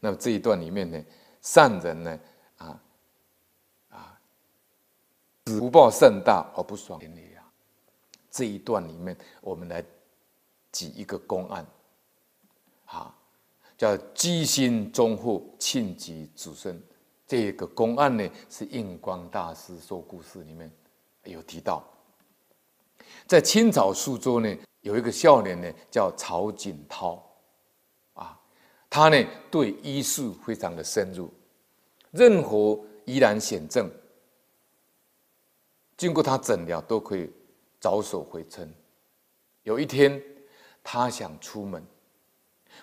那么这一段里面呢，善人呢，啊啊，福报甚大而不爽连累啊。这一段里面，我们来举一个公案，啊，叫居心忠厚，庆吉子孙。这个公案呢，是印光大师说故事里面有提到，在清朝苏州呢，有一个少年呢，叫曹锦涛，他呢对医术非常的深入，任何疑难险症，经过他诊疗都可以着手回春。有一天，他想出门，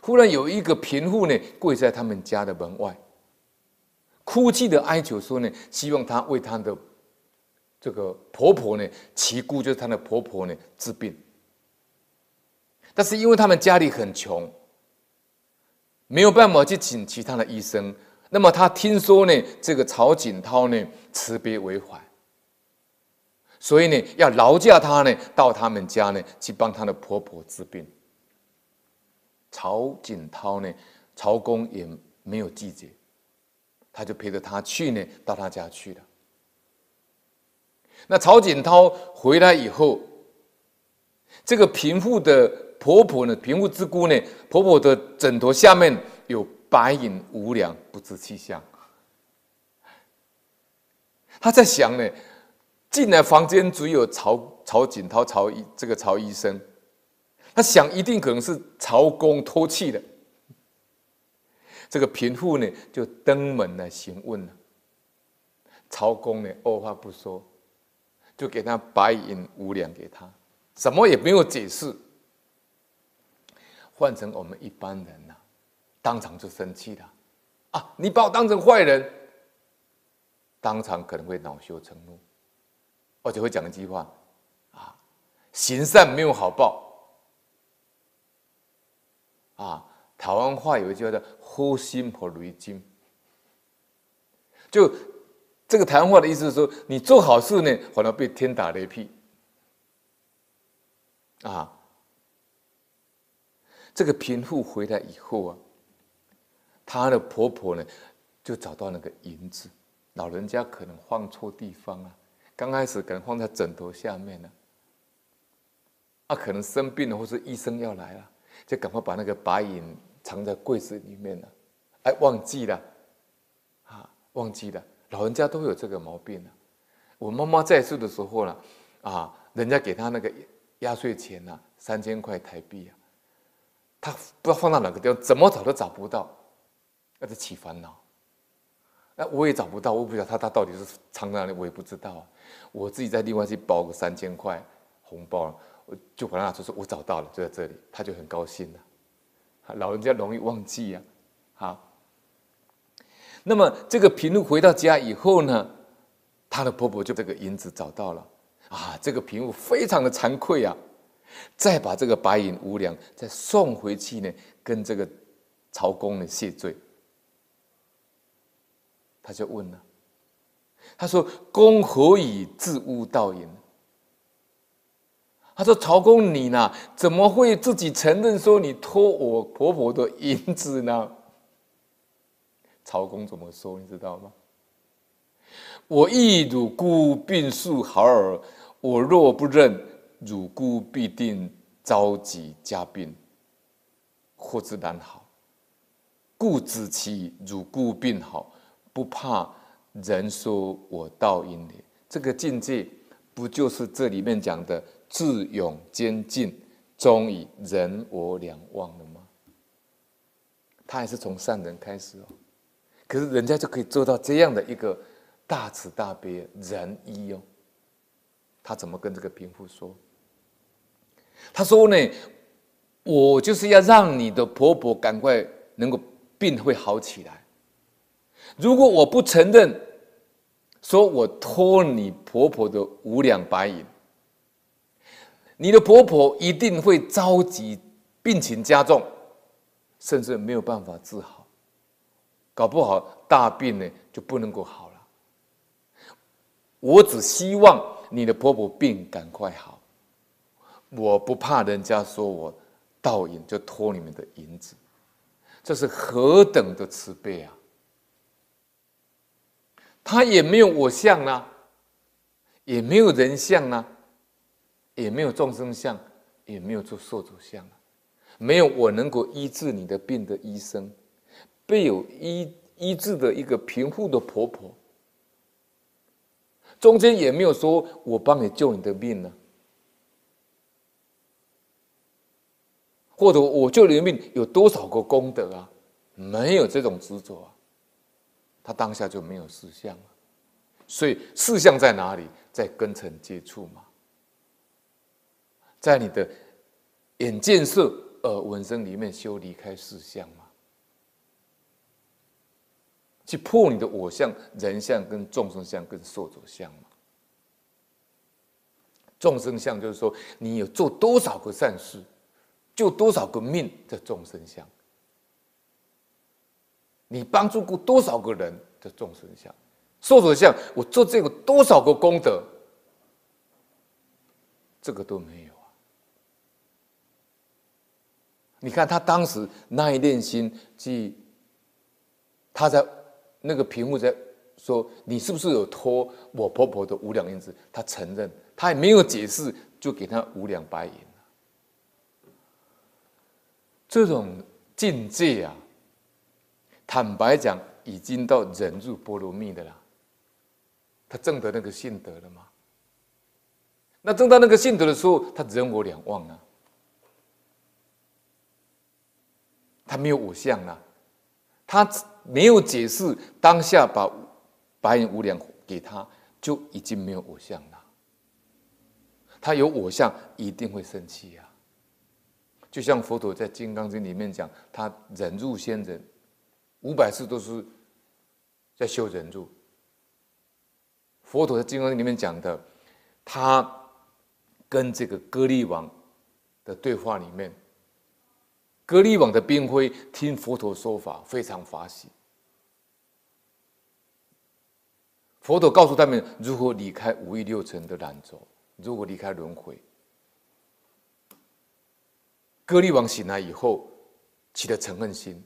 忽然有一个贫妇呢跪在他们家的门外。哭泣的哀求说呢，希望他为他的这个婆婆呢，其姑就是他的婆婆呢治病。但是因为他们家里很穷，没有办法去请其他的医生。那么他听说呢，这个曹锦涛呢慈悲为怀，所以呢要劳驾他呢到他们家呢去帮他的婆婆治病。曹锦涛呢，曹公也没有拒绝。他就陪着他去呢，到他家去了。那曹锦涛回来以后，这个贫妇的婆婆呢，贫妇之姑呢，婆婆的枕头下面有白银五两，不知去向。他在想呢，进来房间只有曹曹锦涛、曹医这个曹医生，他想一定可能是曹公偷去的。这个贫妇呢，就登门来询问了。曹公呢，二话不说，就给他白银五两给他，什么也没有解释。换成我们一般人呐、啊，当场就生气了啊！你把我当成坏人，当场可能会恼羞成怒，而且会讲一句话啊：行善没有好报啊。台湾话有一句话叫“呼心不如金”，就这个台湾话的意思是说，你做好事呢，反而被天打雷劈。啊，这个贫妇回来以后啊，她的婆婆呢，就找到那个银子，老人家可能放错地方了，刚开始可能放在枕头下面了，啊，可能生病了，或是医生要来了。就赶快把那个白银藏在柜子里面了，哎，忘记了，啊，忘记了，老人家都有这个毛病了。我妈妈在世的时候呢，啊，人家给她那个压岁钱呐，三千块台币啊，他不知道放到哪个地方，怎么找都找不到，那就起烦恼。那我也找不到，我不知道他他到底是藏在哪里，我也不知道啊。我自己再另外去包个三千块红包。我就把他拿出说，我找到了，就在这里，他就很高兴了。老人家容易忘记呀，好。那么这个平路回到家以后呢，她的婆婆就这个银子找到了啊，这个贫妇非常的惭愧啊，再把这个白银五两再送回去呢，跟这个曹公呢谢罪。他就问了，他说：“公何以自污盗银？”他说：“曹公，你呢？怎么会自己承认说你偷我婆婆的银子呢？”曹公怎么说？你知道吗？我一汝姑病数好耳，我若不认，汝姑必定着急加病，或之难好。故子其汝姑病好，不怕人说我盗银也。这个境界，不就是这里面讲的？智勇兼进，终以人我两忘了吗？他还是从善人开始哦，可是人家就可以做到这样的一个大慈大悲仁医哦。他怎么跟这个贫妇说？他说呢，我就是要让你的婆婆赶快能够病会好起来。如果我不承认，说我偷你婆婆的五两白银。你的婆婆一定会着急，病情加重，甚至没有办法治好，搞不好大病呢就不能够好了。我只希望你的婆婆病赶快好，我不怕人家说我倒银，就偷你们的银子。这是何等的慈悲啊！他也没有我相啊，也没有人相啊，也没有众生相，也没有做受主相啊，没有我能够医治你的病的医生，被有医医治的一个贫富的婆婆，中间也没有说我帮你救你的命呢、或者我救你的命有多少个功德啊？没有这种执着啊，他当下就没有事相了。所以事相在哪里？在根尘接触嘛，在你的眼见色耳闻声里面修离开事相嘛，去破你的我相、人相、跟众生相、跟受者相嘛。众生相就是说，你有做多少个善事。救多少个命的众生相？你帮助过多少个人的众生相？受者相，我做这个多少个功德？这个都没有啊！你看他当时那一念心，即他在那个屏幕在说：“你是不是有偷我婆婆的五两银子？”他承认，他也没有解释，就给他五两白银。这种境界啊，坦白讲，已经到忍辱波罗蜜的了。他证得那个信德了吗？那证到那个信德的时候，他人我两忘啊，他没有我相啊，他没有解释，当下把白银五两给他，就已经没有我相了。他有我相，一定会生气呀。就像佛陀在《金刚经》里面讲，他忍辱仙人，五百次都是在修忍辱。佛陀在《金刚经》里面讲的，他跟这个歌利王的对话里面，歌利王的兵徽听佛陀说法，非常法喜。佛陀告诉他们如何离开五欲六尘的染轴，如何离开轮回。歌利王醒来以后，起了嗔恨心，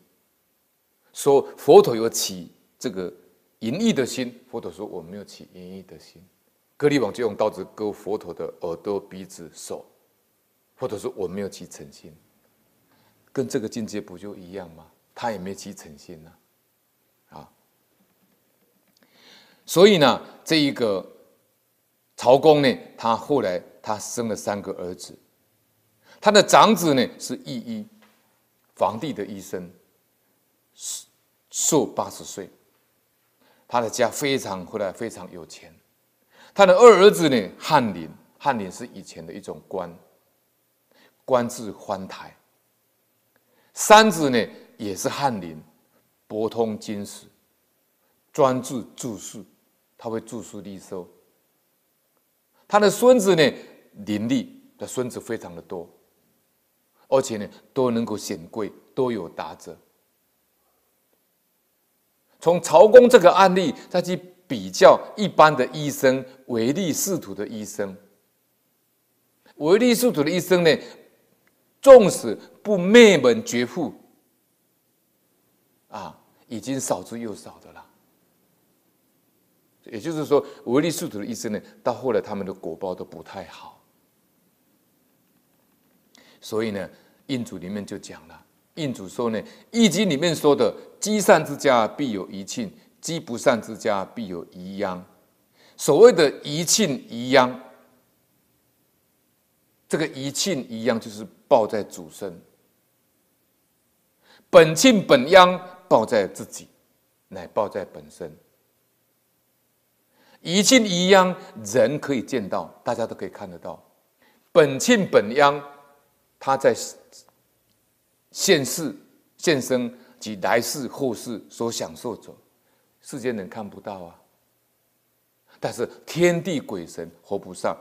说佛陀有起这个淫欲的心。佛陀说我没有起淫欲的心。歌利王就用刀子割佛陀的耳朵、鼻子、手。佛陀说我没有起嗔心，跟这个境界不就一样吗？他也没起成心呢，啊。所以呢，这一个曹公呢，他后来他生了三个儿子。他的长子呢是御医，皇帝的医生，寿八十岁。他的家非常后来非常有钱。他的二儿子呢翰林，翰林是以前的一种官，官至藩台。三子呢也是翰林，博通经史，专治注释，他会注释利收。他的孙子呢林立的孙子非常的多。而且呢，都能够显贵，都有达者。从曹公这个案例再去比较一般的医生，唯利是图的医生，唯利是图的医生呢，纵使不灭门绝户，啊，已经少之又少的了。也就是说，唯利是图的医生呢，到后来他们的果报都不太好。所以呢，印祖里面就讲了，印祖说呢，《易经》里面说的“积善之家必有余庆，积不善之家必有余殃”。所谓的“余庆余殃”，这个“余庆余殃”就是报在主身，本庆本殃报在自己，乃报在本身。一庆一殃，人可以见到，大家都可以看得到，本庆本殃。他在现世、现生及来世、后世所享受者，世间人看不到啊。但是天地鬼神、活菩萨，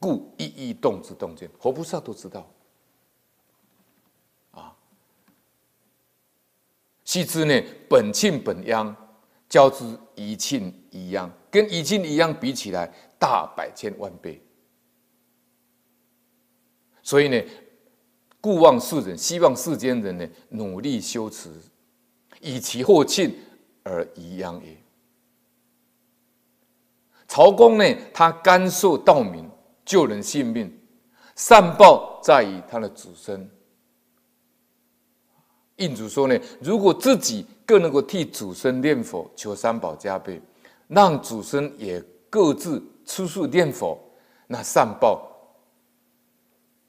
故一一动之动见，活菩萨都知道。须知呢，本庆本殃，交之余庆余殃，跟余庆余殃比起来，大百千万倍。所以呢，故望世人，希望世间人呢努力修持，以其后庆而宜殃也。曹公呢，他甘受道民，救人性命，善报在于他的子孙。印主说呢，如果自己更能够替祖孙念佛，求三宝加被，让祖孙也各自出世念佛，那善报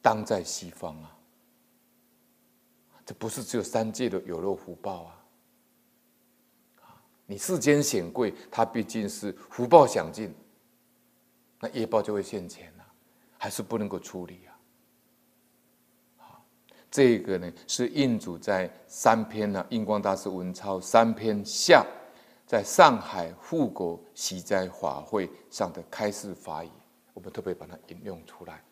当在西方啊！这不是只有三界的有漏福报啊！你世间显贵，它毕竟是福报享尽，那业报就会现前啊，还是不能够处理啊！这个呢是印主在三篇呢，印光大师文钞三篇下，在上海护国息灾法会上的开示法语，我们特别把它引用出来。